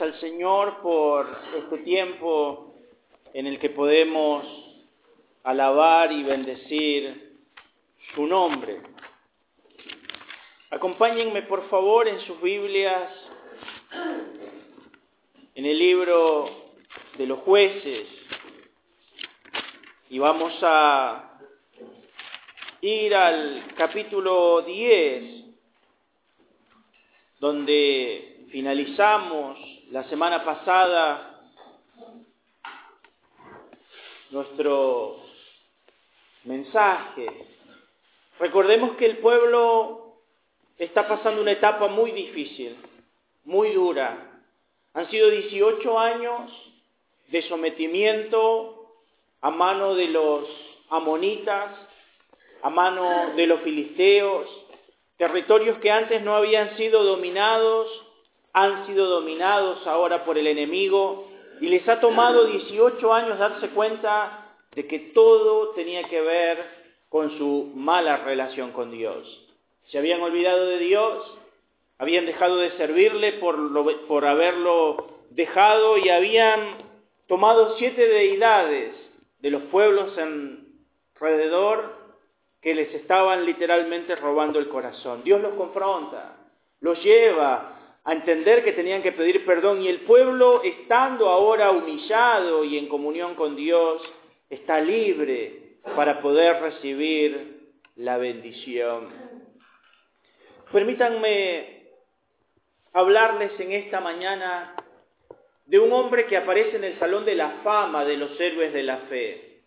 al Señor por este tiempo en el que podemos alabar y bendecir su nombre. Acompáñenme por favor en sus Biblias, en el libro de los jueces, y vamos a ir al capítulo 10, donde finalizamos la semana pasada nuestro mensaje. Recordemos que el pueblo está pasando una etapa muy difícil, muy dura. Han sido 18 años de sometimiento a mano de los amonitas, a mano de los filisteos, territorios que antes no habían sido dominados han sido dominados ahora por el enemigo y les ha tomado 18 años darse cuenta de que todo tenía que ver con su mala relación con Dios. Se habían olvidado de Dios, habían dejado de servirle por, por haberlo dejado y habían tomado siete deidades de los pueblos alrededor que les estaban literalmente robando el corazón. Dios los confronta, los lleva a entender que tenían que pedir perdón y el pueblo, estando ahora humillado y en comunión con Dios, está libre para poder recibir la bendición. Permítanme hablarles en esta mañana de un hombre que aparece en el Salón de la Fama de los Héroes de la Fe.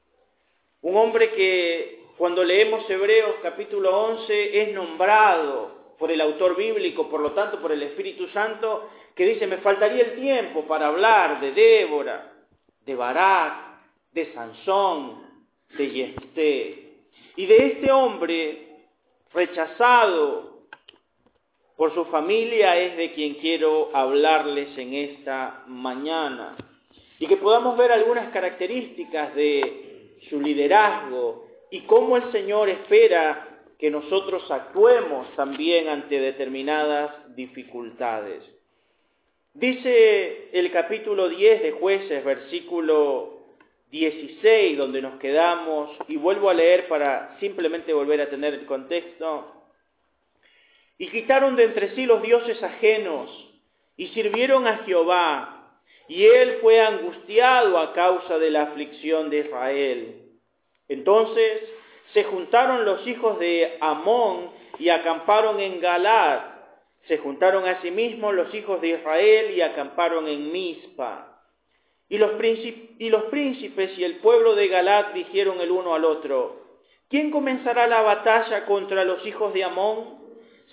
Un hombre que cuando leemos Hebreos capítulo 11 es nombrado por el autor bíblico, por lo tanto por el Espíritu Santo, que dice, me faltaría el tiempo para hablar de Débora, de Barak, de Sansón, de Yesté, y de este hombre rechazado por su familia es de quien quiero hablarles en esta mañana. Y que podamos ver algunas características de su liderazgo y cómo el Señor espera que nosotros actuemos también ante determinadas dificultades. Dice el capítulo 10 de jueces, versículo 16, donde nos quedamos, y vuelvo a leer para simplemente volver a tener el contexto, y quitaron de entre sí los dioses ajenos, y sirvieron a Jehová, y él fue angustiado a causa de la aflicción de Israel. Entonces se juntaron los hijos de Amón y acamparon en Galad. Se juntaron asimismo los hijos de Israel y acamparon en Mizpa. Y los, y los príncipes y el pueblo de Galad dijeron el uno al otro, ¿quién comenzará la batalla contra los hijos de Amón?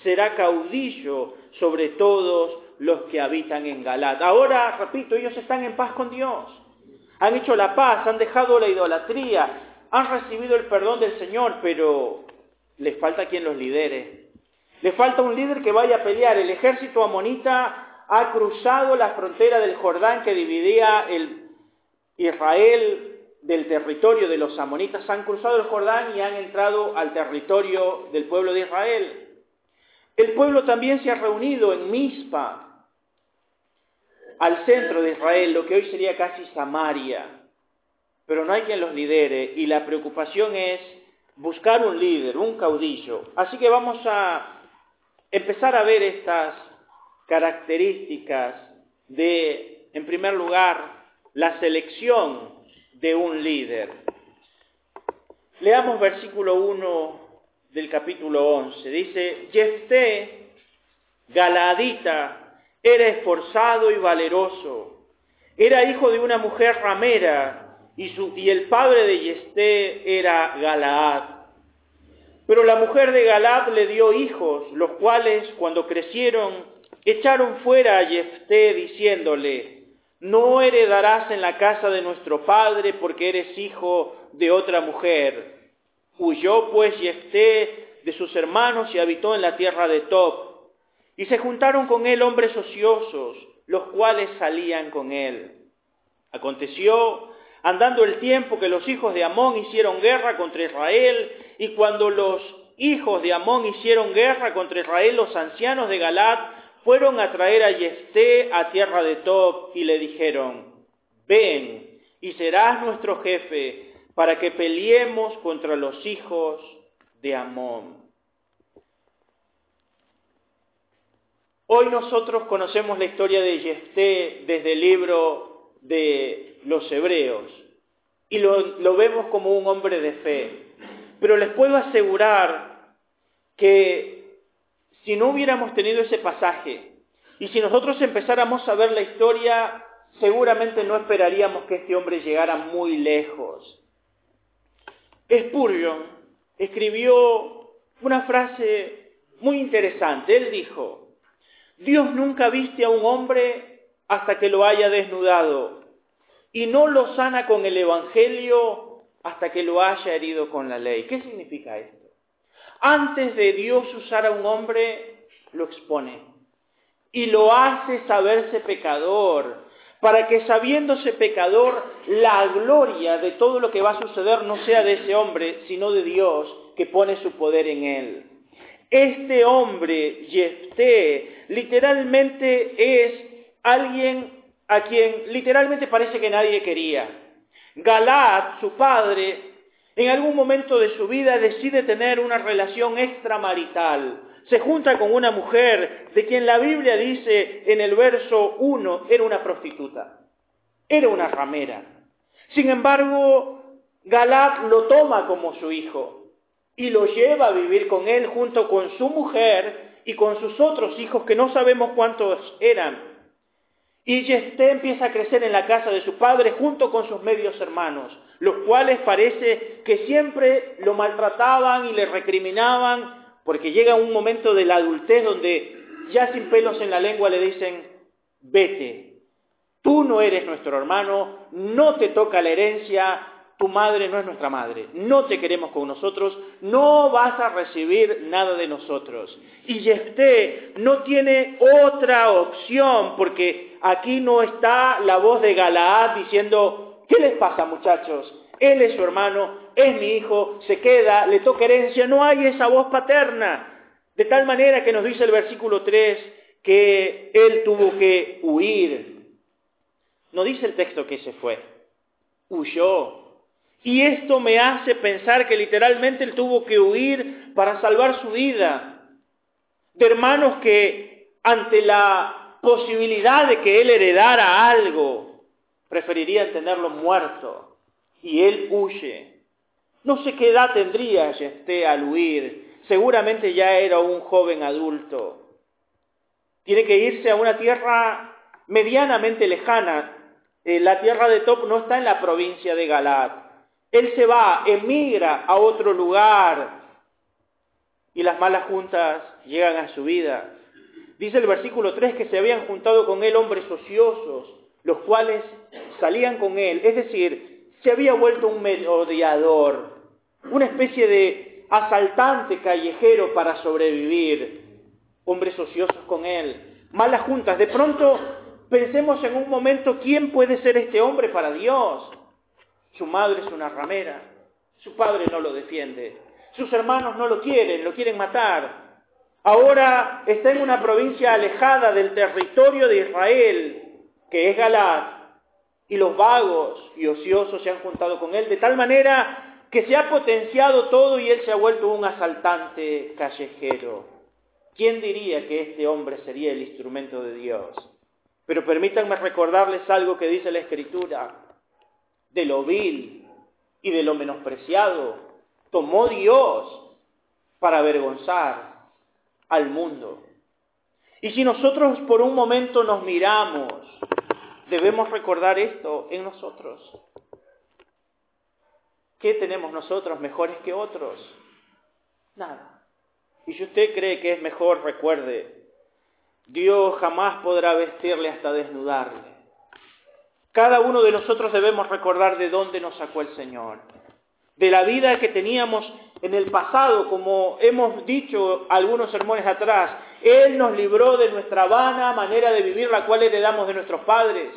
Será caudillo sobre todos los que habitan en Galad. Ahora, repito, ellos están en paz con Dios. Han hecho la paz, han dejado la idolatría, han recibido el perdón del Señor, pero les falta quien los lidere. Le falta un líder que vaya a pelear. El ejército amonita ha cruzado la frontera del Jordán que dividía el Israel del territorio de los amonitas. Han cruzado el Jordán y han entrado al territorio del pueblo de Israel. El pueblo también se ha reunido en Mizpa, al centro de Israel, lo que hoy sería casi Samaria pero no hay quien los lidere y la preocupación es buscar un líder, un caudillo. Así que vamos a empezar a ver estas características de, en primer lugar, la selección de un líder. Leamos versículo 1 del capítulo 11. Dice, Jefté, Galadita, era esforzado y valeroso. Era hijo de una mujer ramera y, el padre de Yesté era Galaad. Pero la mujer de Galaad le dio hijos, los cuales cuando crecieron echaron fuera a Jefté diciéndole, no heredarás en la casa de nuestro padre porque eres hijo de otra mujer. Huyó pues Jefté de sus hermanos y habitó en la tierra de Top. Y se juntaron con él hombres ociosos, los cuales salían con él. Aconteció andando el tiempo que los hijos de Amón hicieron guerra contra Israel, y cuando los hijos de Amón hicieron guerra contra Israel, los ancianos de Galat fueron a traer a Yefté a tierra de Tob y le dijeron, ven y serás nuestro jefe para que peleemos contra los hijos de Amón. Hoy nosotros conocemos la historia de Yefté desde el libro de los Hebreos y lo, vemos como un hombre de fe. Pero les puedo asegurar que si no hubiéramos tenido ese pasaje y si nosotros empezáramos a ver la historia, seguramente no esperaríamos que este hombre llegara muy lejos. Spurgeon escribió una frase muy interesante. Él dijo, Dios nunca viste a un hombre hasta que lo haya desnudado y no lo sana con el Evangelio hasta que lo haya herido con la ley. ¿Qué significa esto? Antes de Dios usar a un hombre, lo expone y lo hace saberse pecador, para que sabiéndose pecador, la gloria de todo lo que va a suceder no sea de ese hombre, sino de Dios que pone su poder en él. Este hombre, Jefté, literalmente es alguien a quien literalmente parece que nadie quería. Galad, su padre, en algún momento de su vida decide tener una relación extramarital. Se junta con una mujer de quien la Biblia dice en el verso 1 era una prostituta, era una ramera. Sin embargo, Galad lo toma como su hijo y lo lleva a vivir con él junto con su mujer y con sus otros hijos que no sabemos cuántos eran. Y Yesté empieza a crecer en la casa de su padre junto con sus medios hermanos, los cuales parece que siempre lo maltrataban y le recriminaban, porque llega un momento de la adultez donde ya sin pelos en la lengua le dicen, vete, tú no eres nuestro hermano, no te toca la herencia, tu madre no es nuestra madre, no te queremos con nosotros, no vas a recibir nada de nosotros. Y Jefté no tiene otra opción, porque aquí no está la voz de Galaad diciendo, ¿qué les pasa muchachos? Él es su hermano, es mi hijo, se queda, le toca herencia, no hay esa voz paterna. De tal manera que nos dice el versículo 3 que él tuvo que huir. No dice el texto que se fue, huyó, y esto me hace pensar que literalmente él tuvo que huir para salvar su vida. De hermanos que ante la posibilidad de que él heredara algo, preferirían tenerlo muerto. Y él huye. No sé qué edad tendría Jefté al huir. Seguramente ya era un joven adulto. Tiene que irse a una tierra medianamente lejana. Eh, la tierra de Top no está en la provincia de Galat él se va, emigra a otro lugar y las malas juntas llegan a su vida. Dice el versículo 3 que se habían juntado con él hombres ociosos, los cuales salían con él. Es decir, se había vuelto un merodeador, una especie de asaltante callejero para sobrevivir. Hombres ociosos con él, malas juntas. De pronto pensemos en un momento, ¿quién puede ser este hombre para Dios? Su madre es una ramera, su padre no lo defiende, sus hermanos no lo quieren, lo quieren matar. Ahora está en una provincia alejada del territorio de Israel, que es Galad, y los vagos y ociosos se han juntado con él, de tal manera que se ha potenciado todo y él se ha vuelto un asaltante callejero. ¿Quién diría que este hombre sería el instrumento de Dios? Pero permítanme recordarles algo que dice la Escritura de lo vil y de lo menospreciado, tomó Dios para avergonzar al mundo. Y si nosotros por un momento nos miramos, debemos recordar esto en nosotros. ¿Qué tenemos nosotros mejores que otros? Nada. Y si usted cree que es mejor, recuerde, Dios jamás podrá vestirle hasta desnudarle. Cada uno de nosotros debemos recordar de dónde nos sacó el Señor, de la vida que teníamos en el pasado, como hemos dicho algunos sermones atrás. Él nos libró de nuestra vana manera de vivir, la cual heredamos de nuestros padres.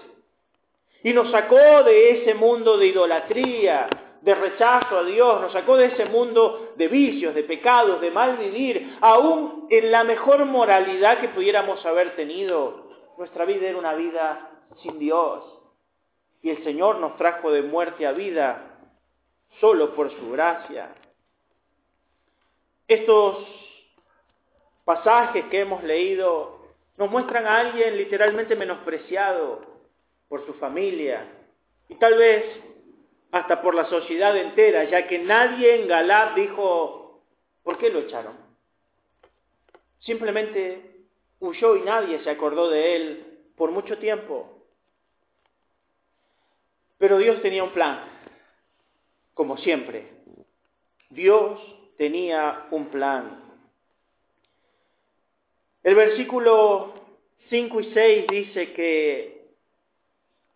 Y nos sacó de ese mundo de idolatría, de rechazo a Dios, nos sacó de ese mundo de vicios, de pecados, de mal vivir, aún en la mejor moralidad que pudiéramos haber tenido. Nuestra vida era una vida sin Dios. Y el Señor nos trajo de muerte a vida solo por su gracia. Estos pasajes que hemos leído nos muestran a alguien literalmente menospreciado por su familia y tal vez hasta por la sociedad entera, ya que nadie en Galat dijo, ¿por qué lo echaron? Simplemente huyó y nadie se acordó de él por mucho tiempo. Pero Dios tenía un plan, como siempre. Dios tenía un plan. El versículo 5 y 6 dice que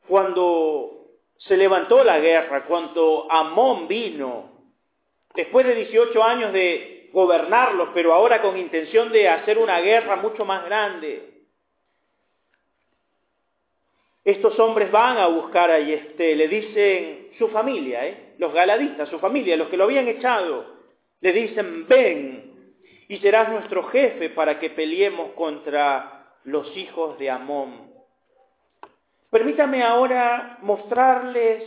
cuando se levantó la guerra, cuando Amón vino, después de 18 años de gobernarlos, pero ahora con intención de hacer una guerra mucho más grande, estos hombres van a buscar a Yesté, le dicen su familia, ¿eh? los galadistas, su familia, los que lo habían echado, le dicen, ven y serás nuestro jefe para que peleemos contra los hijos de Amón. Permítame ahora mostrarles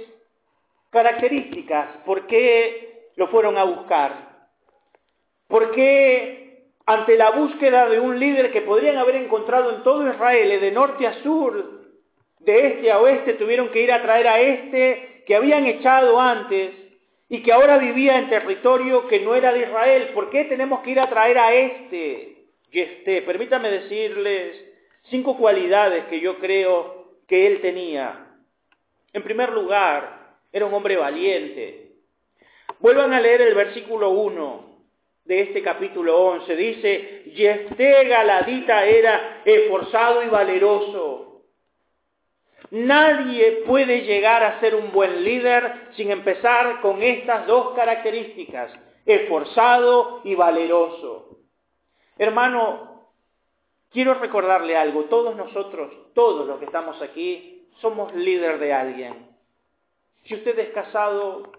características, por qué lo fueron a buscar, por qué ante la búsqueda de un líder que podrían haber encontrado en todo Israel, de norte a sur, de este a oeste tuvieron que ir a traer a este que habían echado antes y que ahora vivía en territorio que no era de Israel. ¿Por qué tenemos que ir a traer a este y este? Permítame decirles cinco cualidades que yo creo que él tenía. En primer lugar, era un hombre valiente. Vuelvan a leer el versículo 1 de este capítulo 11. Dice, este Galadita era esforzado y valeroso Nadie puede llegar a ser un buen líder sin empezar con estas dos características, esforzado y valeroso. Hermano, quiero recordarle algo, todos nosotros, todos los que estamos aquí, somos líder de alguien. Si usted es casado,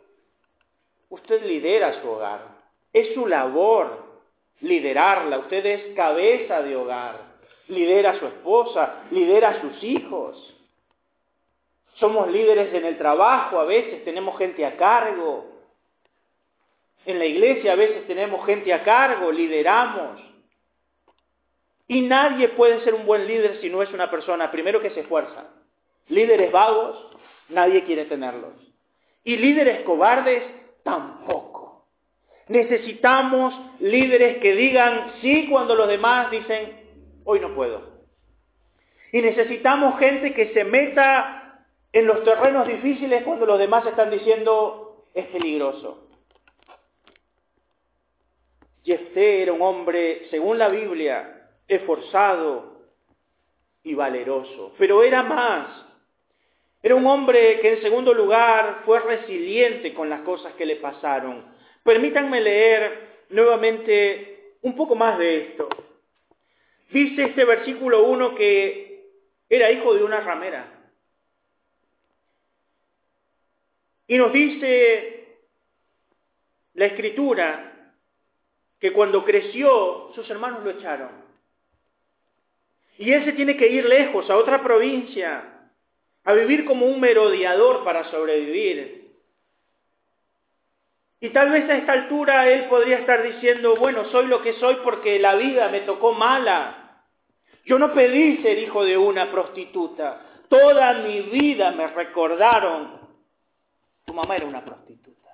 usted lidera su hogar, es su labor liderarla, usted es cabeza de hogar, lidera a su esposa, lidera a sus hijos. Somos líderes en el trabajo, a veces tenemos gente a cargo. En la iglesia a veces tenemos gente a cargo, lideramos. Y nadie puede ser un buen líder si no es una persona, primero que se esfuerza. Líderes vagos, nadie quiere tenerlos. Y líderes cobardes, tampoco. Necesitamos líderes que digan sí cuando los demás dicen, hoy no puedo. Y necesitamos gente que se meta en los terrenos difíciles cuando los demás están diciendo es peligroso. Jefté era un hombre, según la Biblia, esforzado y valeroso, pero era más. Era un hombre que en segundo lugar fue resiliente con las cosas que le pasaron. Permítanme leer nuevamente un poco más de esto. Dice este versículo 1 que era hijo de una ramera. Y nos dice la escritura que cuando creció sus hermanos lo echaron. Y él se tiene que ir lejos, a otra provincia, a vivir como un merodeador para sobrevivir. Y tal vez a esta altura él podría estar diciendo, bueno, soy lo que soy porque la vida me tocó mala. Yo no pedí ser hijo de una prostituta. Toda mi vida me recordaron tu mamá era una prostituta.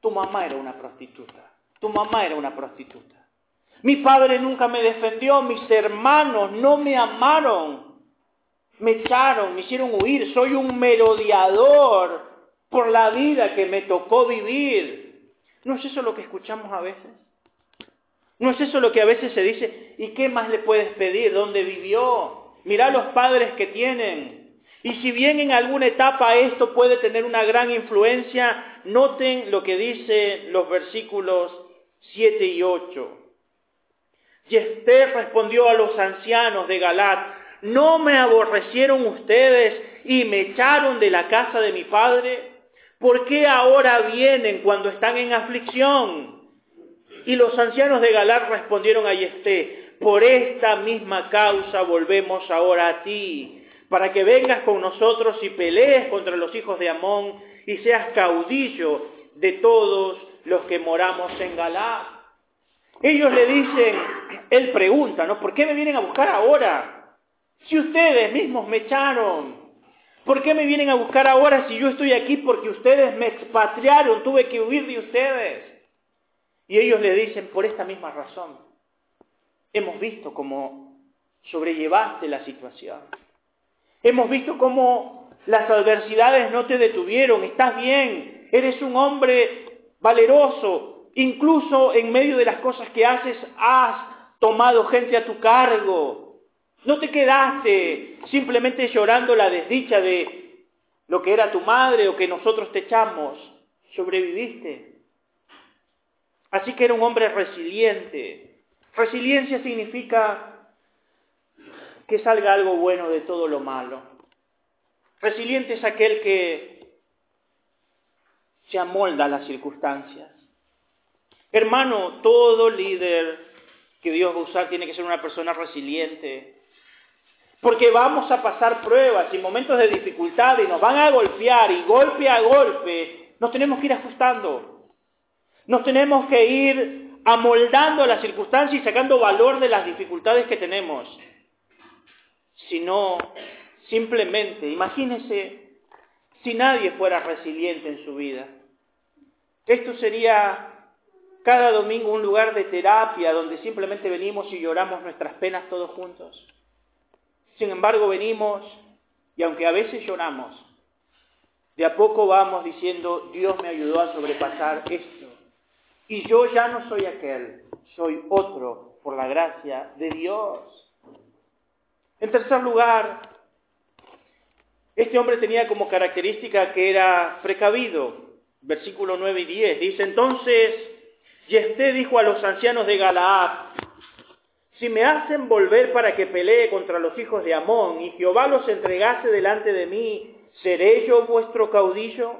Tu mamá era una prostituta. Tu mamá era una prostituta. Mi padre nunca me defendió, mis hermanos no me amaron. Me echaron, me hicieron huir. Soy un merodeador por la vida que me tocó vivir. ¿No es eso lo que escuchamos a veces? ¿No es eso lo que a veces se dice? ¿Y qué más le puedes pedir? ¿Dónde vivió? Mirá los padres que tienen. Y si bien en alguna etapa esto puede tener una gran influencia, noten lo que dicen los versículos 7 y 8. Y Esther respondió a los ancianos de Galat, ¿no me aborrecieron ustedes y me echaron de la casa de mi padre? ¿Por qué ahora vienen cuando están en aflicción? Y los ancianos de Galar respondieron a Yesté, por esta misma causa volvemos ahora a ti, para que vengas con nosotros y pelees contra los hijos de Amón y seas caudillo de todos los que moramos en Galar. Ellos le dicen, él pregunta, ¿no? ¿Por qué me vienen a buscar ahora? Si ustedes mismos me echaron, ¿Por qué me vienen a buscar ahora si yo estoy aquí porque ustedes me expatriaron, tuve que huir de ustedes? Y ellos le dicen, por esta misma razón, hemos visto cómo sobrellevaste la situación. Hemos visto cómo las adversidades no te detuvieron, estás bien, eres un hombre valeroso, incluso en medio de las cosas que haces has tomado gente a tu cargo, no te quedaste simplemente llorando la desdicha de lo que era tu madre o que nosotros te echamos. Sobreviviste. Así que era un hombre resiliente. Resiliencia significa que salga algo bueno de todo lo malo. Resiliente es aquel que se amolda a las circunstancias. Hermano, todo líder que Dios va a usar tiene que ser una persona resiliente, porque vamos a pasar pruebas y momentos de dificultad y nos van a golpear y golpe a golpe nos tenemos que ir ajustando. Nos tenemos que ir amoldando a las circunstancias y sacando valor de las dificultades que tenemos. Si no, simplemente, imagínese si nadie fuera resiliente en su vida. Esto sería cada domingo un lugar de terapia donde simplemente venimos y lloramos nuestras penas todos juntos. Sin embargo, venimos y aunque a veces lloramos, de a poco vamos diciendo, Dios me ayudó a sobrepasar esto. Y yo ya no soy aquel, soy otro por la gracia de Dios. En tercer lugar, este hombre tenía como característica que era precavido. Versículo 9 y 10 dice, entonces Yesté dijo a los ancianos de Galaad, si me hacen volver para que pelee contra los hijos de Amón y Jehová los entregase delante de mí, ¿seré yo vuestro caudillo?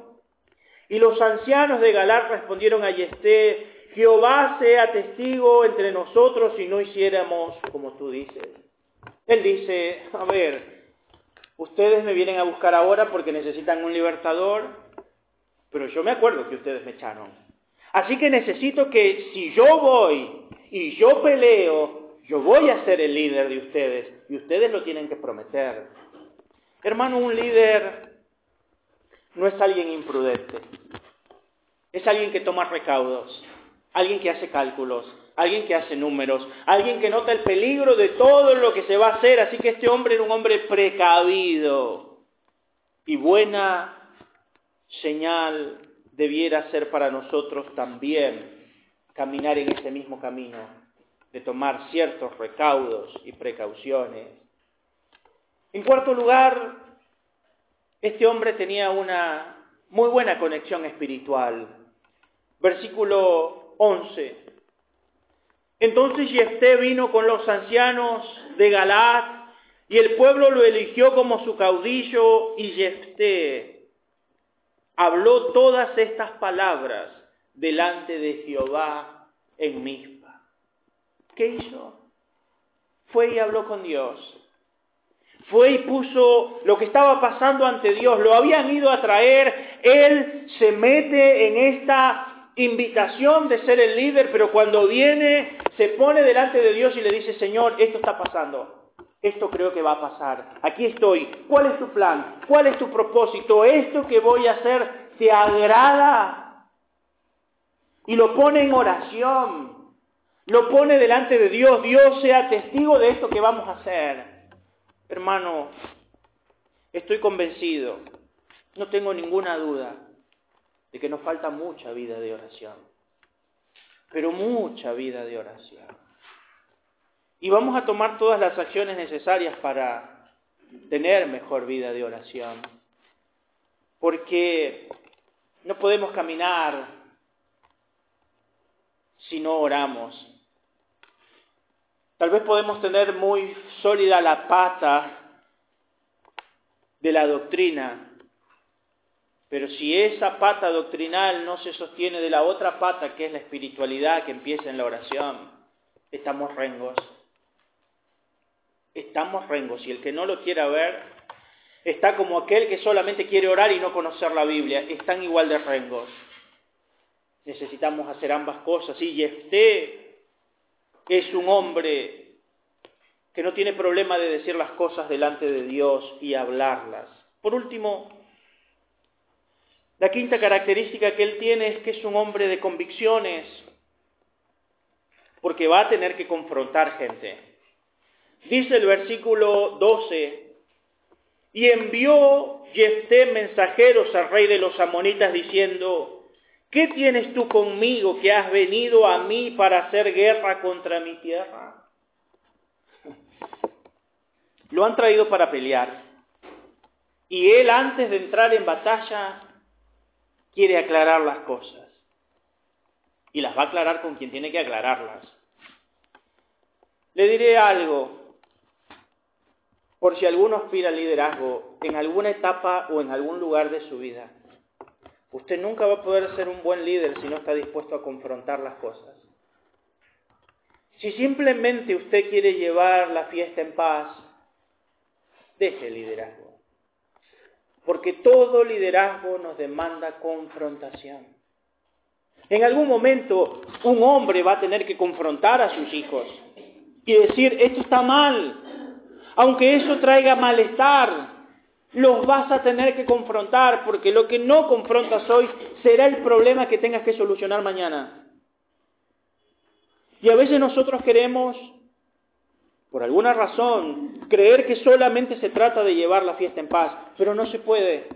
Y los ancianos de Galar respondieron a Yesté, Jehová sea testigo entre nosotros si no hiciéramos como tú dices. Él dice, a ver, ustedes me vienen a buscar ahora porque necesitan un libertador, pero yo me acuerdo que ustedes me echaron. Así que necesito que si yo voy y yo peleo, yo voy a ser el líder de ustedes y ustedes lo tienen que prometer. Hermano, un líder no es alguien imprudente, es alguien que toma recaudos, alguien que hace cálculos, alguien que hace números, alguien que nota el peligro de todo lo que se va a hacer. Así que este hombre era un hombre precavido y buena señal debiera ser para nosotros también caminar en ese mismo camino de tomar ciertos recaudos y precauciones. En cuarto lugar, este hombre tenía una muy buena conexión espiritual. Versículo 11. Entonces Jefté vino con los ancianos de Galat y el pueblo lo eligió como su caudillo y Jefté habló todas estas palabras delante de Jehová en Mispa. ¿Qué hizo? Fue y habló con Dios. Fue y puso lo que estaba pasando ante Dios. Lo habían ido a traer. Él se mete en esta invitación de ser el líder, pero cuando viene, se pone delante de Dios y le dice, Señor, esto está pasando. Esto creo que va a pasar. Aquí estoy. ¿Cuál es tu plan? ¿Cuál es tu propósito? ¿Esto que voy a hacer te agrada? Y lo pone en oración. Lo pone delante de Dios. Dios sea testigo de esto que vamos a hacer. Hermano, estoy convencido, no tengo ninguna duda de que nos falta mucha vida de oración. Pero mucha vida de oración. Y vamos a tomar todas las acciones necesarias para tener mejor vida de oración. Porque no podemos caminar si no oramos. Tal vez podemos tener muy sólida la pata de la doctrina, Pero si esa pata doctrinal no se sostiene de la otra pata, que es la espiritualidad que empieza en la oración, estamos rengos. Estamos rengos. Y el que no lo quiera ver, está como aquel que solamente quiere orar y no conocer la Biblia. Están igual de rengos. Necesitamos hacer ambas cosas. Y este es un hombre que no tiene problema de decir las cosas delante de Dios y hablarlas. Por último, la quinta característica que él tiene es que es un hombre de convicciones, porque va a tener que confrontar gente. Dice el versículo 12, y envió Jefté mensajeros al rey de los amonitas diciendo, ¿qué tienes tú conmigo que has venido a mí para hacer guerra contra mi tierra? Lo han traído para pelear. Y él antes de entrar en batalla quiere aclarar las cosas. Y las va a aclarar con quien tiene que aclararlas. Le diré algo, por si alguno aspira al liderazgo en alguna etapa o en algún lugar de su vida. Usted nunca va a poder ser un buen líder si no está dispuesto a confrontar las cosas. Si simplemente usted quiere llevar la fiesta en paz, deje el liderazgo. Porque todo liderazgo nos demanda confrontación. En algún momento un hombre va a tener que confrontar a sus hijos y decir, esto está mal. Aunque eso traiga malestar, los vas a tener que confrontar porque lo que no confrontas hoy será el problema que tengas que solucionar mañana. Y a veces nosotros queremos por alguna razón, creer que solamente se trata de llevar la fiesta en paz, pero no se puede.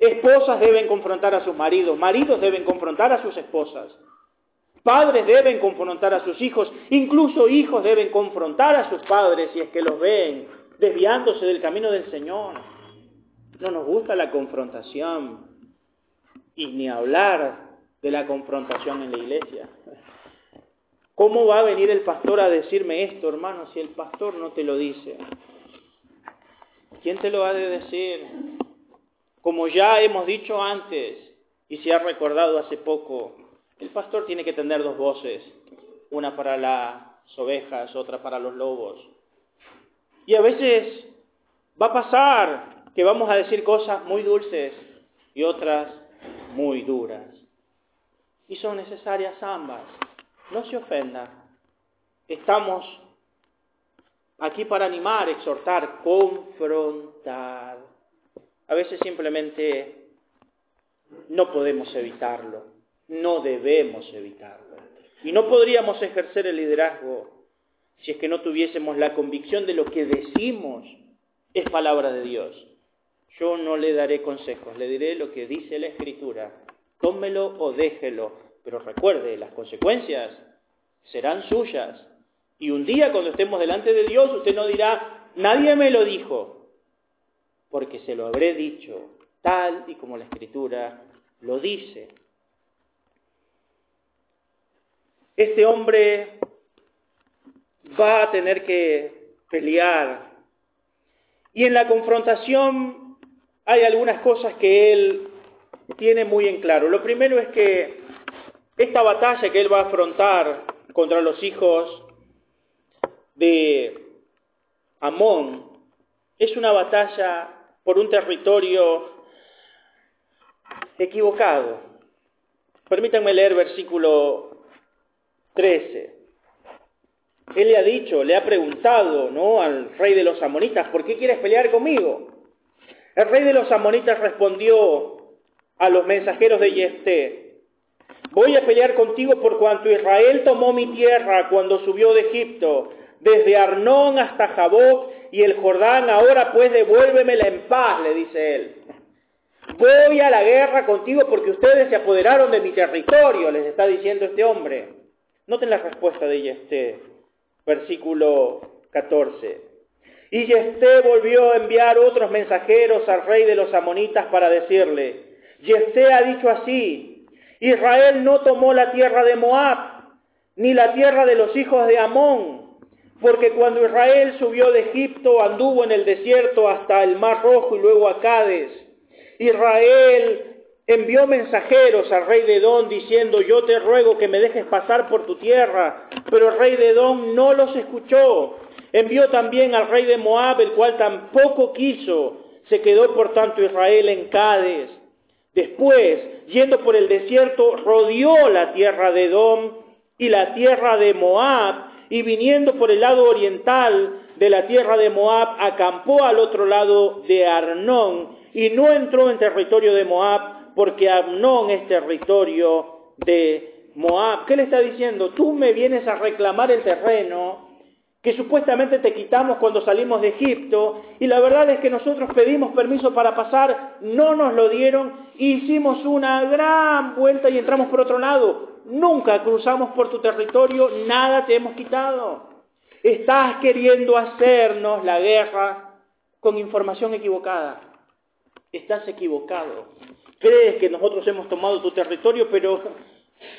Esposas deben confrontar a sus maridos, maridos deben confrontar a sus esposas, padres deben confrontar a sus hijos, incluso hijos deben confrontar a sus padres si es que los ven desviándose del camino del Señor. No nos gusta la confrontación y ni hablar de la confrontación en la iglesia. ¿Cómo va a venir el pastor a decirme esto, hermano, si el pastor no te lo dice? ¿Quién te lo ha de decir? Como ya hemos dicho antes y se ha recordado hace poco, el pastor tiene que tener dos voces, una para las ovejas, otra para los lobos. Y a veces va a pasar que vamos a decir cosas muy dulces y otras muy duras. Y son necesarias ambas no se ofenda. Estamos aquí para animar, exhortar, confrontar. A veces simplemente no podemos evitarlo, no debemos evitarlo. Y no podríamos ejercer el liderazgo si es que no tuviésemos la convicción de lo que decimos es palabra de Dios. Yo no le daré consejos, le diré lo que dice la Escritura. Tómelo o déjelo, pero recuerde, las consecuencias serán suyas. Y un día cuando estemos delante de Dios, usted no dirá, nadie me lo dijo, porque se lo habré dicho, tal y como la Escritura lo dice. Este hombre va a tener que pelear. Y en la confrontación hay algunas cosas que él tiene muy en claro. Lo primero es que esta batalla que él va a afrontar contra los hijos de Amón es una batalla por un territorio equivocado. Permítanme leer versículo 13. Él le ha dicho, le ha preguntado ¿no? al rey de los amonitas, ¿por qué quieres pelear conmigo? El rey de los amonitas respondió a los mensajeros de Yefté, Voy a pelear contigo por cuanto Israel tomó mi tierra cuando subió de Egipto, desde Arnón hasta Jaboc y el Jordán, ahora pues devuélvemela en paz, le dice él. Voy a la guerra contigo porque ustedes se apoderaron de mi territorio, les está diciendo este hombre. Noten la respuesta de Yesté, versículo 14. Y Yesté volvió a enviar otros mensajeros al rey de los amonitas para decirle, Yesté ha dicho así, Israel no tomó la tierra de Moab, ni la tierra de los hijos de Amón, porque cuando Israel subió de Egipto anduvo en el desierto hasta el Mar Rojo y luego a Cádiz. Israel envió mensajeros al rey de Edom diciendo, yo te ruego que me dejes pasar por tu tierra, pero el rey de Edom no los escuchó. Envió también al rey de Moab, el cual tampoco quiso. Se quedó por tanto Israel en Cádiz. Después, yendo por el desierto, rodeó la tierra de Edom y la tierra de Moab, y viniendo por el lado oriental de la tierra de Moab, acampó al otro lado de Arnón, y no entró en territorio de Moab, porque Arnón es territorio de Moab. ¿Qué le está diciendo? Tú me vienes a reclamar el terreno que supuestamente te quitamos cuando salimos de Egipto, y la verdad es que nosotros pedimos permiso para pasar, no nos lo dieron, hicimos una gran vuelta y entramos por otro lado. Nunca cruzamos por tu territorio, nada te hemos quitado. Estás queriendo hacernos la guerra con información equivocada. Estás equivocado. Crees que nosotros hemos tomado tu territorio, pero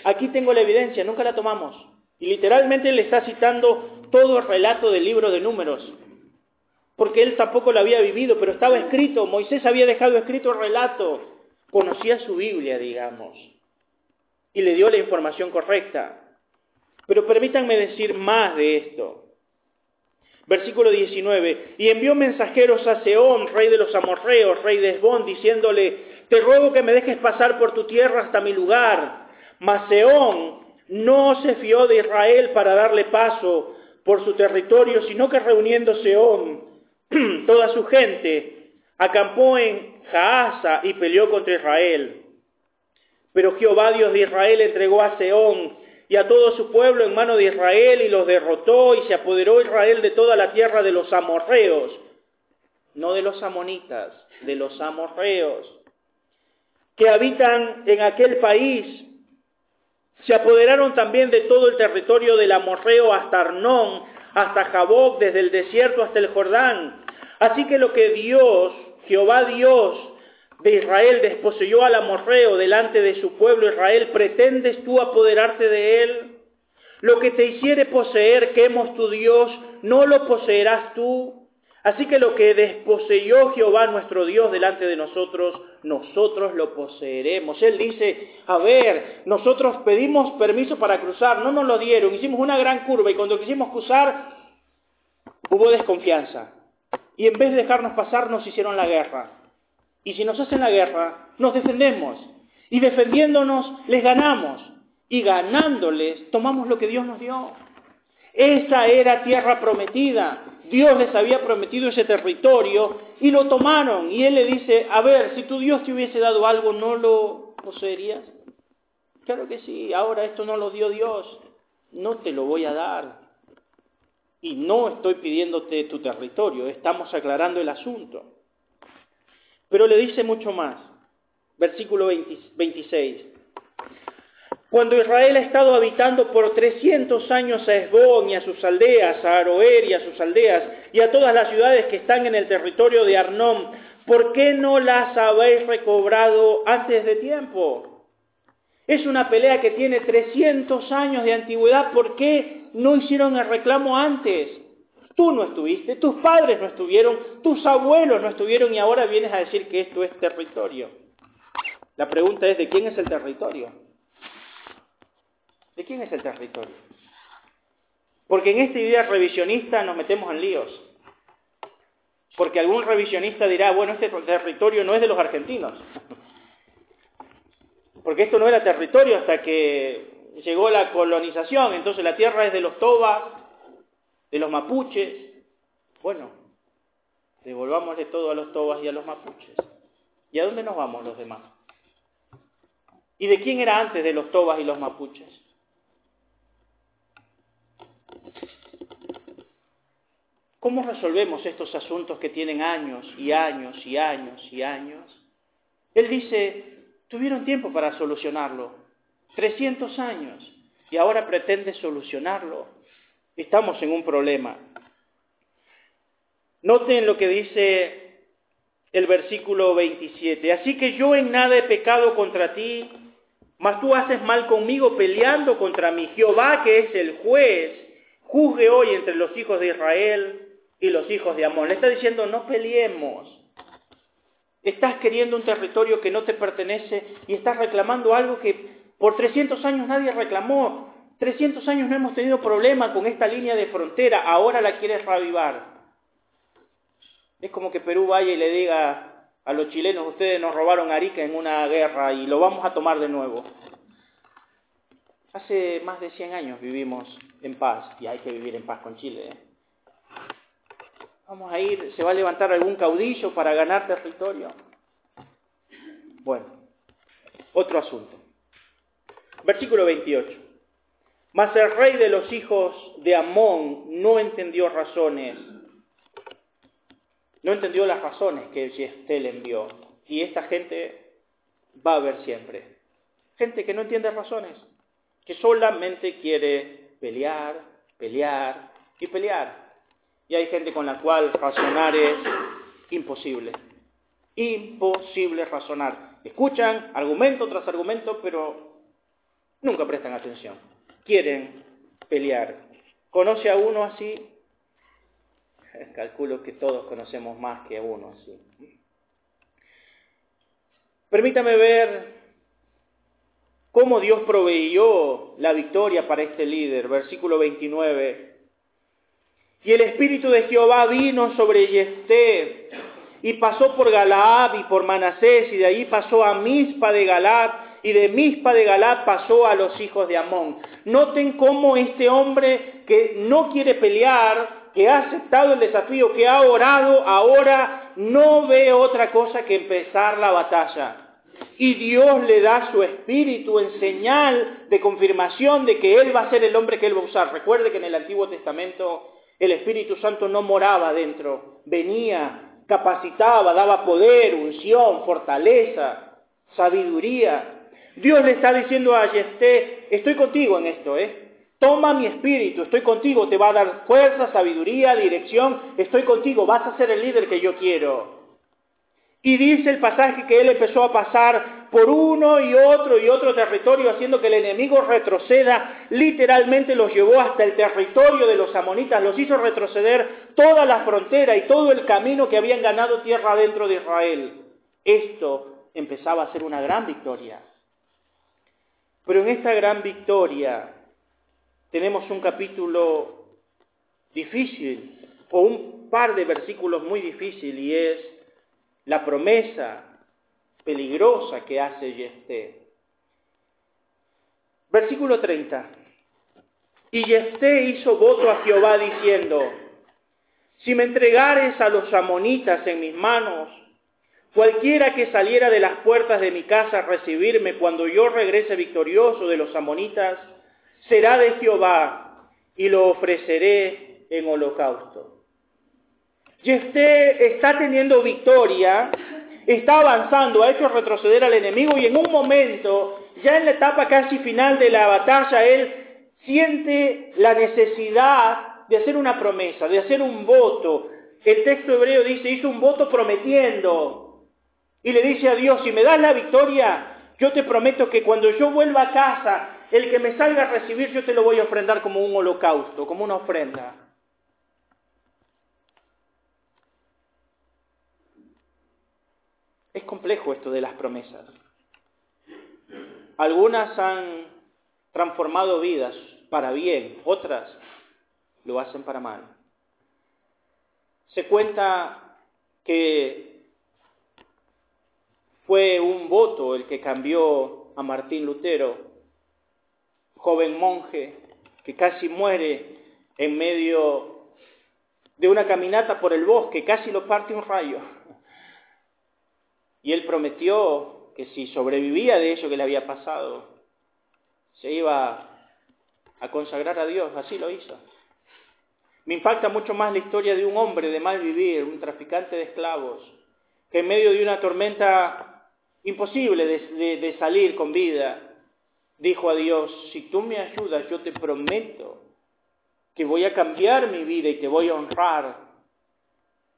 aquí tengo la evidencia, nunca la tomamos. Y literalmente le está citando todo el relato del libro de números, porque él tampoco lo había vivido, pero estaba escrito, Moisés había dejado escrito el relato, conocía su Biblia, digamos, y le dio la información correcta. Pero permítanme decir más de esto. Versículo 19, y envió mensajeros a Seón, rey de los amorreos, rey de Esbón, diciéndole, te ruego que me dejes pasar por tu tierra hasta mi lugar. Mas Seón no se fió de Israel para darle paso por su territorio, sino que reuniendo Seón, toda su gente, acampó en Jaasa y peleó contra Israel. Pero Jehová Dios de Israel entregó a Seón y a todo su pueblo en mano de Israel y los derrotó y se apoderó Israel de toda la tierra de los amorreos, no de los amonitas, de los amorreos, que habitan en aquel país se apoderaron también de todo el territorio del Amorreo hasta Arnón, hasta Jaboc, desde el desierto hasta el Jordán. Así que lo que Dios, Jehová Dios de Israel, desposeyó al Amorreo delante de su pueblo Israel, ¿pretendes tú apoderarte de él? Lo que te hiciere poseer, quemos tu Dios, ¿no lo poseerás tú? Así que lo que desposeyó Jehová nuestro Dios delante de nosotros, nosotros lo poseeremos. Él dice, a ver, nosotros pedimos permiso para cruzar, no nos lo dieron, hicimos una gran curva y cuando quisimos cruzar hubo desconfianza. Y en vez de dejarnos pasar nos hicieron la guerra. Y si nos hacen la guerra, nos defendemos. Y defendiéndonos, les ganamos. Y ganándoles, tomamos lo que Dios nos dio. Esa era tierra prometida. Dios les había prometido ese territorio y lo tomaron. Y él le dice, a ver, si tu Dios te hubiese dado algo, ¿no lo poseerías? Claro que sí, ahora esto no lo dio Dios, no te lo voy a dar. Y no estoy pidiéndote tu territorio, estamos aclarando el asunto. Pero le dice mucho más. Versículo 26. Cuando Israel ha estado habitando por 300 años a Esbón y a sus aldeas, a Aroer y a sus aldeas, y a todas las ciudades que están en el territorio de Arnón, ¿por qué no las habéis recobrado antes de tiempo? Es una pelea que tiene 300 años de antigüedad, ¿por qué no hicieron el reclamo antes? Tú no estuviste, tus padres no estuvieron, tus abuelos no estuvieron y ahora vienes a decir que esto es territorio. La pregunta es, ¿de quién es el territorio? ¿De quién es el territorio? Porque en esta idea revisionista nos metemos en líos. Porque algún revisionista dirá, bueno, este territorio no es de los argentinos. Porque esto no era territorio hasta que llegó la colonización. Entonces la tierra es de los tobas, de los mapuches. Bueno, devolvámosle todo a los tobas y a los mapuches. ¿Y a dónde nos vamos los demás? ¿Y de quién era antes de los tobas y los mapuches? ¿Cómo resolvemos estos asuntos que tienen años y años y años y años? Él dice, tuvieron tiempo para solucionarlo, 300 años, y ahora pretende solucionarlo. Estamos en un problema. Noten lo que dice el versículo 27. Así que yo en nada he pecado contra ti, mas tú haces mal conmigo peleando contra mí. Jehová, que es el juez, juzgue hoy entre los hijos de Israel y los hijos de Amón. Le está diciendo, no peleemos. Estás queriendo un territorio que no te pertenece y estás reclamando algo que por 300 años nadie reclamó. 300 años no hemos tenido problema con esta línea de frontera, ahora la quieres reavivar. Es como que Perú vaya y le diga a los chilenos, ustedes nos robaron Arica en una guerra y lo vamos a tomar de nuevo. Hace más de 100 años vivimos en paz y hay que vivir en paz con Chile. ¿eh? Vamos a ir, se va a levantar algún caudillo para ganar territorio. Bueno, otro asunto. Versículo 28. Mas el rey de los hijos de Amón no entendió razones, no entendió las razones que Jefté le envió. Y esta gente va a haber siempre. Gente que no entiende razones, que solamente quiere pelear, pelear y pelear. Y hay gente con la cual razonar es imposible. Imposible razonar. Escuchan argumento tras argumento, pero nunca prestan atención. Quieren pelear. ¿Conoce a uno así? Calculo que todos conocemos más que a uno así. Permítame ver cómo Dios proveyó la victoria para este líder. Versículo 29. Y el Espíritu de Jehová vino sobre Jefté y pasó por Galaad y por Manasés y de ahí pasó a Mispa de Galaad y de Mispa de Galaad pasó a los hijos de Amón. Noten cómo este hombre que no quiere pelear, que ha aceptado el desafío, que ha orado, ahora no ve otra cosa que empezar la batalla. Y Dios le da su espíritu en señal de confirmación de que Él va a ser el hombre que Él va a usar. Recuerde que en el Antiguo Testamento el Espíritu Santo no moraba dentro, venía, capacitaba, daba poder, unción, fortaleza, sabiduría. Dios le está diciendo a Yesté, estoy contigo en esto, ¿eh? Toma mi espíritu, estoy contigo, te va a dar fuerza, sabiduría, dirección, estoy contigo, vas a ser el líder que yo quiero. Y dice el pasaje que él empezó a pasar por uno y otro y otro territorio, haciendo que el enemigo retroceda. Literalmente los llevó hasta el territorio de los amonitas, los hizo retroceder toda la frontera y todo el camino que habían ganado tierra dentro de Israel. Esto empezaba a ser una gran victoria. Pero en esta gran victoria tenemos un capítulo difícil, o un par de versículos muy difíciles, y es la promesa peligrosa que hace Jefté. Versículo 30. Y Jefté hizo voto a Jehová diciendo, si me entregares a los amonitas en mis manos, cualquiera que saliera de las puertas de mi casa a recibirme cuando yo regrese victorioso de los amonitas, será de Jehová y lo ofreceré en holocausto. Jefté está teniendo victoria, está avanzando, ha hecho retroceder al enemigo y en un momento, ya en la etapa casi final de la batalla, él siente la necesidad de hacer una promesa, de hacer un voto. El texto hebreo dice, hizo un voto prometiendo y le dice a Dios, si me das la victoria, yo te prometo que cuando yo vuelva a casa, el que me salga a recibir, yo te lo voy a ofrendar como un holocausto, como una ofrenda. Es complejo esto de las promesas. Algunas han transformado vidas para bien, otras lo hacen para mal. Se cuenta que fue un voto el que cambió a Martín Lutero, joven monje que casi muere en medio de una caminata por el bosque, casi lo parte un rayo. Y él prometió que si sobrevivía de eso que le había pasado, se iba a consagrar a Dios. Así lo hizo. Me impacta mucho más la historia de un hombre de mal vivir, un traficante de esclavos, que en medio de una tormenta imposible de, de salir con vida, dijo a Dios, si tú me ayudas, yo te prometo que voy a cambiar mi vida y te voy a honrar.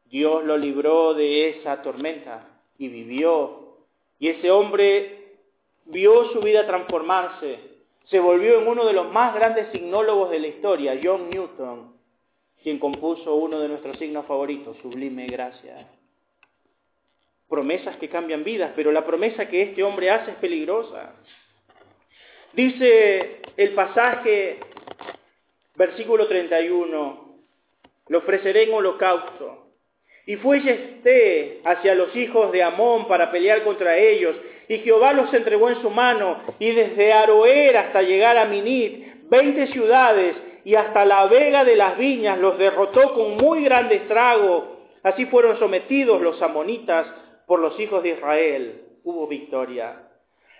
Dios lo libró de esa tormenta y vivió. Y ese hombre vio su vida transformarse. Se volvió en uno de los más grandes signólogos de la historia, John Newton, quien compuso uno de nuestros signos favoritos, Sublime Gracia. promesas que cambian vidas, pero la promesa que este hombre hace es peligrosa. Dice el pasaje, versículo 31, lo ofreceré en holocausto. Y fue Yesté hacia los hijos de Amón para pelear contra ellos, y Jehová los entregó en su mano, y desde Aroer hasta llegar a Minit, veinte ciudades, y hasta la vega de las viñas los derrotó con muy grande estrago. Así fueron sometidos los amonitas por los hijos de Israel. Hubo victoria.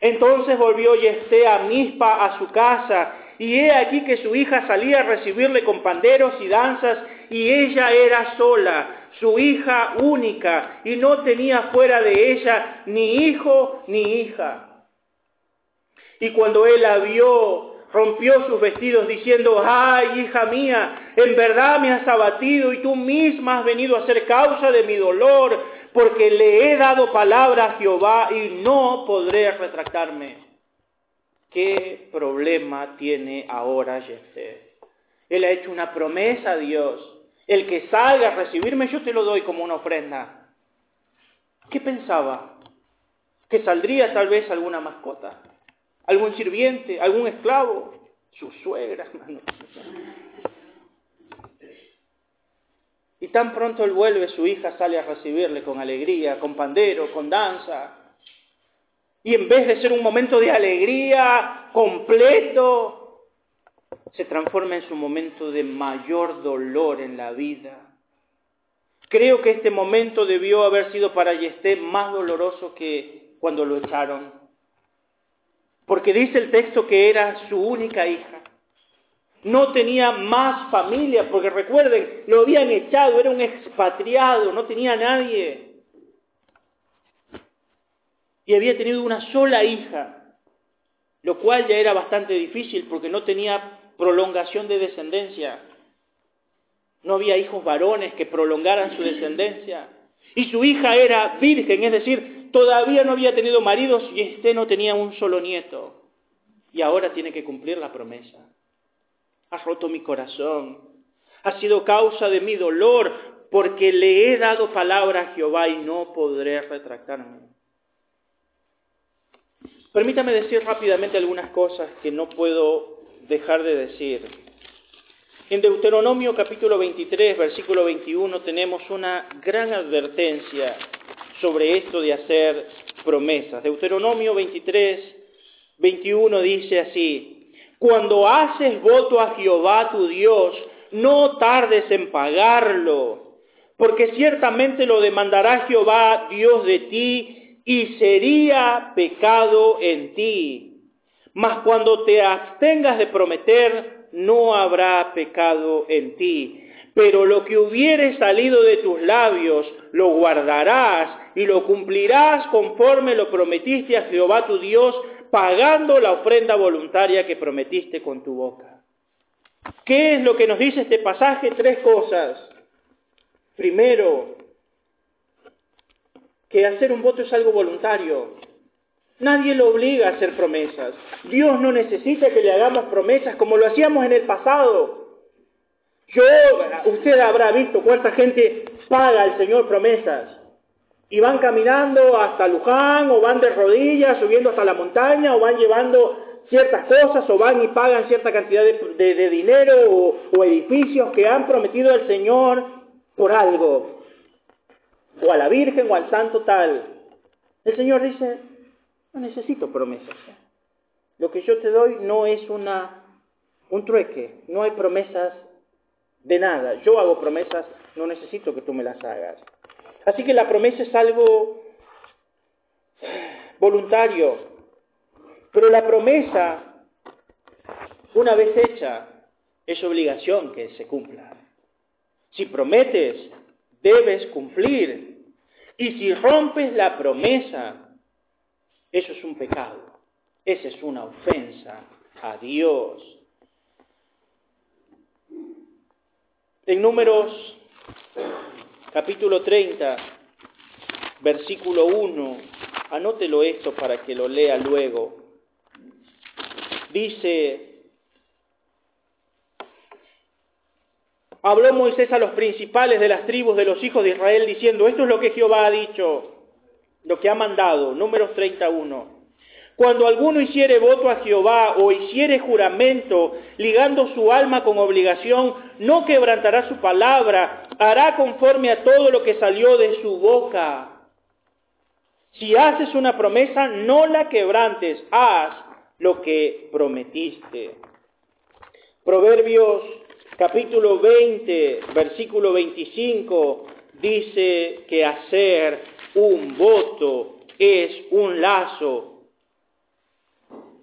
Entonces volvió Yesté a Mispa a su casa, y he aquí que su hija salía a recibirle con panderos y danzas, y ella era sola, su hija única, y no tenía fuera de ella ni hijo ni hija. Y cuando él la vio, rompió sus vestidos diciendo, ay, hija mía, en verdad me has abatido y tú misma has venido a ser causa de mi dolor, porque le he dado palabra a Jehová y no podré retractarme. ¿Qué problema tiene ahora Jefté? Él ha hecho una promesa a Dios. El que salga a recibirme, yo te lo doy como una ofrenda. ¿Qué pensaba? Que saldría tal vez alguna mascota, algún sirviente, algún esclavo, su suegra, hermano. Y tan pronto él vuelve, su hija sale a recibirle con alegría, con pandero, con danza. Y en vez de ser un momento de alegría completo, se transforma en su momento de mayor dolor en la vida. Creo que este momento debió haber sido para Yesté más doloroso que cuando lo echaron. Porque dice el texto que era su única hija. No tenía más familia, porque recuerden, lo habían echado, era un expatriado, no tenía nadie. Y había tenido una sola hija, lo cual ya era bastante difícil porque no tenía prolongación de descendencia. No había hijos varones que prolongaran su descendencia. Y su hija era virgen, es decir, todavía no había tenido maridos y este no tenía un solo nieto. Y ahora tiene que cumplir la promesa has roto mi corazón, has sido causa de mi dolor, porque le he dado palabra a Jehová y no podré retractarme. Permítame decir rápidamente algunas cosas que no puedo dejar de decir. En Deuteronomio capítulo 23, versículo 21 tenemos una gran advertencia sobre esto de hacer promesas. Deuteronomio 23, 21 dice así, cuando haces voto a Jehová tu Dios, no tardes en pagarlo, porque ciertamente lo demandará Jehová Dios de ti y sería pecado en ti. Mas cuando te abstengas de prometer, no habrá pecado en ti. Pero lo que hubiere salido de tus labios, lo guardarás y lo cumplirás conforme lo prometiste a Jehová tu Dios pagando la ofrenda voluntaria que prometiste con tu boca. ¿Qué es lo que nos dice este pasaje? Tres cosas. Primero, que hacer un voto es algo voluntario. Nadie lo obliga a hacer promesas. Dios no necesita que le hagamos promesas como lo hacíamos en el pasado. Yo, usted habrá visto cuánta gente paga al Señor promesas y van caminando hasta Luján, o van de rodillas, subiendo hasta la montaña, o van llevando ciertas cosas, o van y pagan cierta cantidad de, dinero o, o edificios que han prometido al Señor por algo, o a la Virgen o al Santo tal. El Señor dice, no necesito promesas. Lo que yo te doy no es una, un trueque, no hay promesas de nada. Yo hago promesas, no necesito que tú me las hagas. Así que la promesa es algo voluntario, pero la promesa, una vez hecha, es obligación que se cumpla. Si prometes, debes cumplir. Y si rompes la promesa, eso es un pecado. Esa es una ofensa a Dios. En números capítulo 30, versículo 1, anótelo esto para que lo lea luego. Dice, habló Moisés a los principales de las tribus de los hijos de Israel diciendo, esto es lo que Jehová ha dicho, lo que ha mandado, números 31. Cuando alguno hiciere voto a Jehová o hiciere juramento, ligando su alma con obligación, no quebrantará su palabra, hará conforme a todo lo que salió de su boca. Si haces una promesa, no la quebrantes, haz lo que prometiste. Proverbios capítulo 20, versículo 25, dice que hacer un voto es un lazo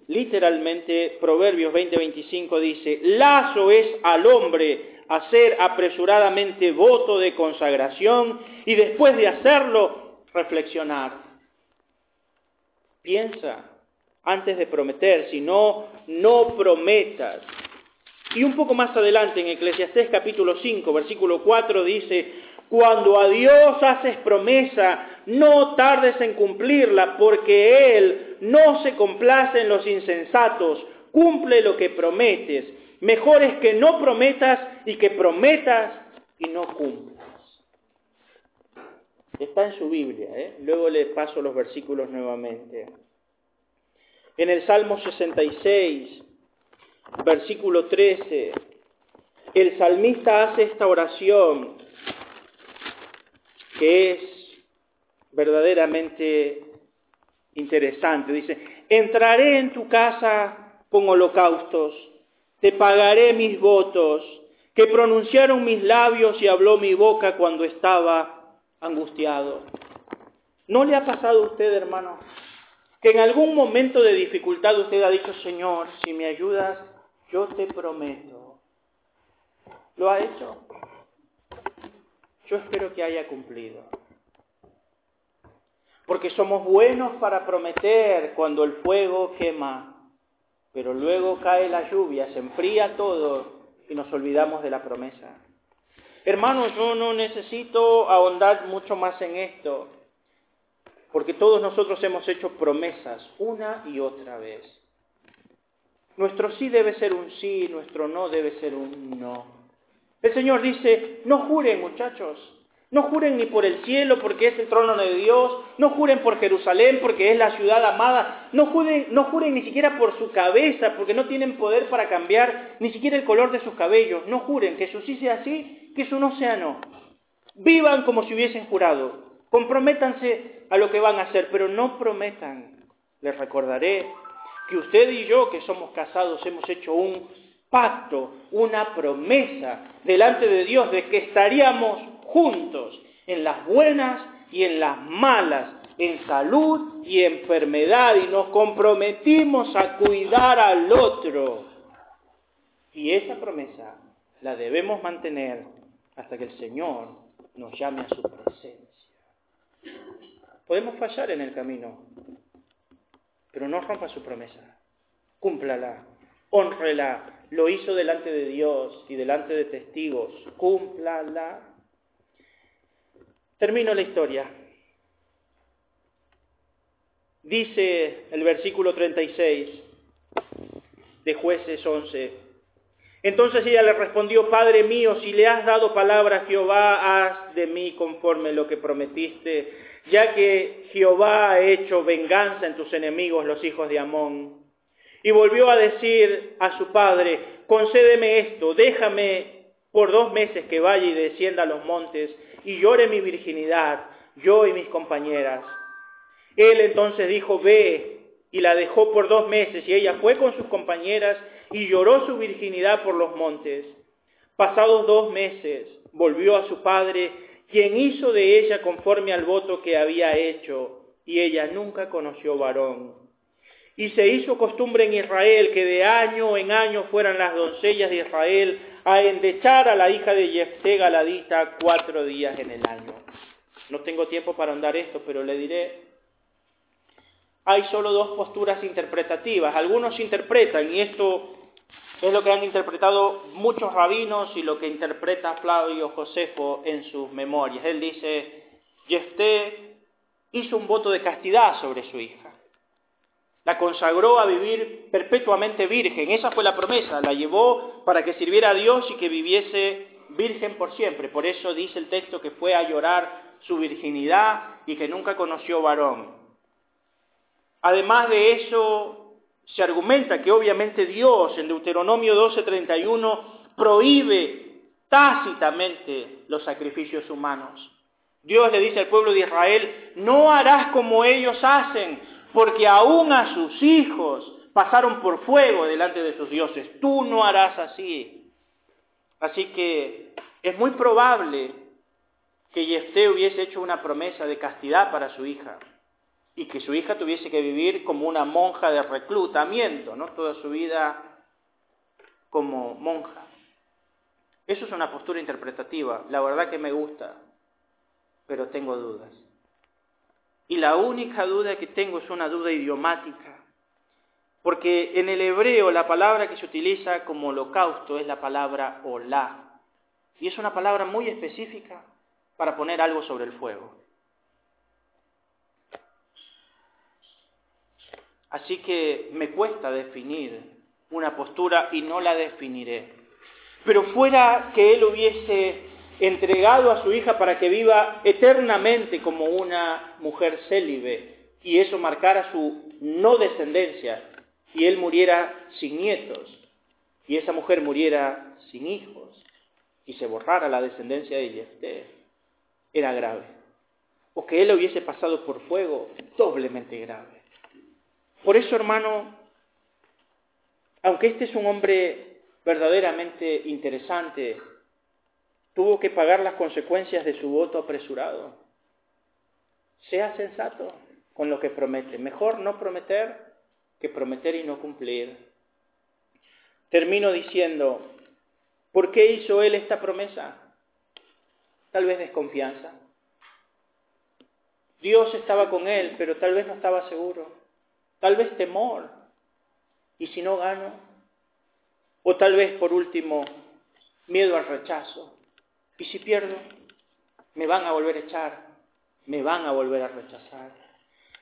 literalmente Proverbios 20:25 dice, lazo es al hombre hacer apresuradamente voto de consagración y después de hacerlo reflexionar. Piensa antes de prometer, si no, no prometas. Y un poco más adelante en Eclesiastés capítulo 5, versículo 4 dice, cuando a Dios haces promesa, no tardes en cumplirla, porque Él no se complace en los insensatos, cumple lo que prometes. Mejor es que no prometas y que prometas y no cumplas. Está en su Biblia, ¿eh? luego le paso los versículos nuevamente. En el Salmo 66, versículo 13, el salmista hace esta oración que es verdaderamente interesante. Dice, entraré en tu casa con holocaustos, te pagaré mis votos, que pronunciaron mis labios y habló mi boca cuando estaba angustiado. ¿No le ha pasado a usted, hermano, que en algún momento de dificultad usted ha dicho, Señor, si me ayudas, yo te prometo? ¿Lo ha hecho? Yo espero que haya cumplido. Porque somos buenos para prometer cuando el fuego quema, pero luego cae la lluvia, se enfría todo y nos olvidamos de la promesa. Hermanos, yo no necesito ahondar mucho más en esto, porque todos nosotros hemos hecho promesas una y otra vez. Nuestro sí debe ser un sí, nuestro no debe ser un no. El Señor dice, no juren muchachos, no juren ni por el cielo porque es el trono de Dios, no juren por Jerusalén porque es la ciudad amada, no juren, no juren ni siquiera por su cabeza porque no tienen poder para cambiar ni siquiera el color de sus cabellos, no juren que eso sí sea así, que eso no sea no. Vivan como si hubiesen jurado, comprométanse a lo que van a hacer, pero no prometan. Les recordaré que usted y yo que somos casados hemos hecho un pacto, una promesa delante de Dios de que estaríamos juntos en las buenas y en las malas, en salud y enfermedad, y nos comprometimos a cuidar al otro. Y esa promesa la debemos mantener hasta que el Señor nos llame a su presencia. Podemos fallar en el camino, pero no rompa su promesa. Cúmplala, honrela, lo hizo delante de Dios y delante de testigos. Cúmplala. Termino la historia. Dice el versículo 36 de jueces 11. Entonces ella le respondió, Padre mío, si le has dado palabra a Jehová, haz de mí conforme lo que prometiste, ya que Jehová ha hecho venganza en tus enemigos, los hijos de Amón. Y volvió a decir a su padre, concédeme esto, déjame por dos meses que vaya y descienda a los montes y llore mi virginidad, yo y mis compañeras. Él entonces dijo, ve, y la dejó por dos meses, y ella fue con sus compañeras y lloró su virginidad por los montes. Pasados dos meses, volvió a su padre, quien hizo de ella conforme al voto que había hecho, y ella nunca conoció varón. Y se hizo costumbre en Israel que de año en año fueran las doncellas de Israel a endechar a la hija de Jefté Galadita cuatro días en el año. No tengo tiempo para ahondar esto, pero le diré, hay solo dos posturas interpretativas. Algunos interpretan, y esto es lo que han interpretado muchos rabinos y lo que interpreta Flavio Josefo en sus memorias. Él dice, Jefté hizo un voto de castidad sobre su hija. La consagró a vivir perpetuamente virgen. Esa fue la promesa. La llevó para que sirviera a Dios y que viviese virgen por siempre. Por eso dice el texto que fue a llorar su virginidad y que nunca conoció varón. Además de eso, se argumenta que obviamente Dios en Deuteronomio 12:31 prohíbe tácitamente los sacrificios humanos. Dios le dice al pueblo de Israel, no harás como ellos hacen, porque aún a sus hijos pasaron por fuego delante de sus dioses. Tú no harás así. Así que es muy probable que Jefté hubiese hecho una promesa de castidad para su hija y que su hija tuviese que vivir como una monja de reclutamiento, ¿no? Toda su vida como monja. Eso es una postura interpretativa, la verdad que me gusta, pero tengo dudas. Y la única duda que tengo es una duda idiomática. Porque en el hebreo la palabra que se utiliza como holocausto es la palabra olá. Y es una palabra muy específica para poner algo sobre el fuego. Así que me cuesta definir una postura y no la definiré. Pero fuera que él hubiese entregado a su hija para que viva eternamente como una mujer célibe y eso marcara su no descendencia y él muriera sin nietos y esa mujer muriera sin hijos y se borrara la descendencia de Jefté, era grave. O que él hubiese pasado por fuego, doblemente grave. Por eso, hermano, aunque este es un hombre verdaderamente interesante, tuvo que pagar las consecuencias de su voto apresurado. Sea sensato con lo que promete. Mejor no prometer que prometer y no cumplir. Termino diciendo, ¿por qué hizo él esta promesa? Tal vez desconfianza. Dios estaba con él, pero tal vez no estaba seguro. Tal vez temor. ¿Y si no gano? O tal vez, por último, miedo al rechazo. ¿Y si pierdo? Me van a volver a echar, me van a volver a rechazar.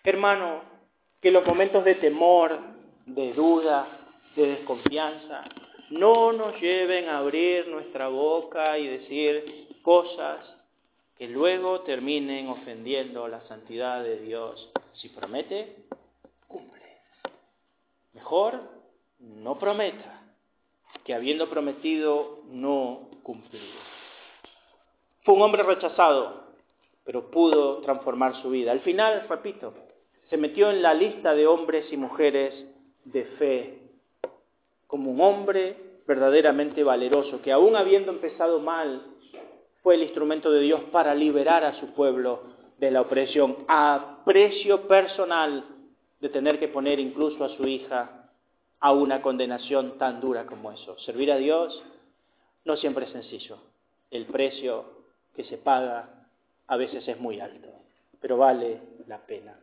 Hermano, que los momentos de temor, de duda, de desconfianza, no nos lleven a abrir nuestra boca y decir cosas que luego terminen ofendiendo la santidad de Dios. Si promete, cumple. Mejor no prometa que habiendo prometido no cumplir. Fue un hombre rechazado, pero pudo transformar su vida. Al final, repito, se metió en la lista de hombres y mujeres de fe, como un hombre verdaderamente valeroso, que aún habiendo empezado mal, fue el instrumento de Dios para liberar a su pueblo de la opresión, a precio personal de tener que poner incluso a su hija a una condenación tan dura como eso. Servir a Dios no siempre es sencillo. El precio que se paga a veces es muy alto, pero vale la pena.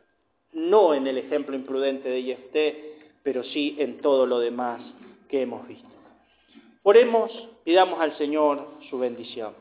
No en el ejemplo imprudente de Jefté, pero sí en todo lo demás que hemos visto. Oremos, pidamos al Señor su bendición.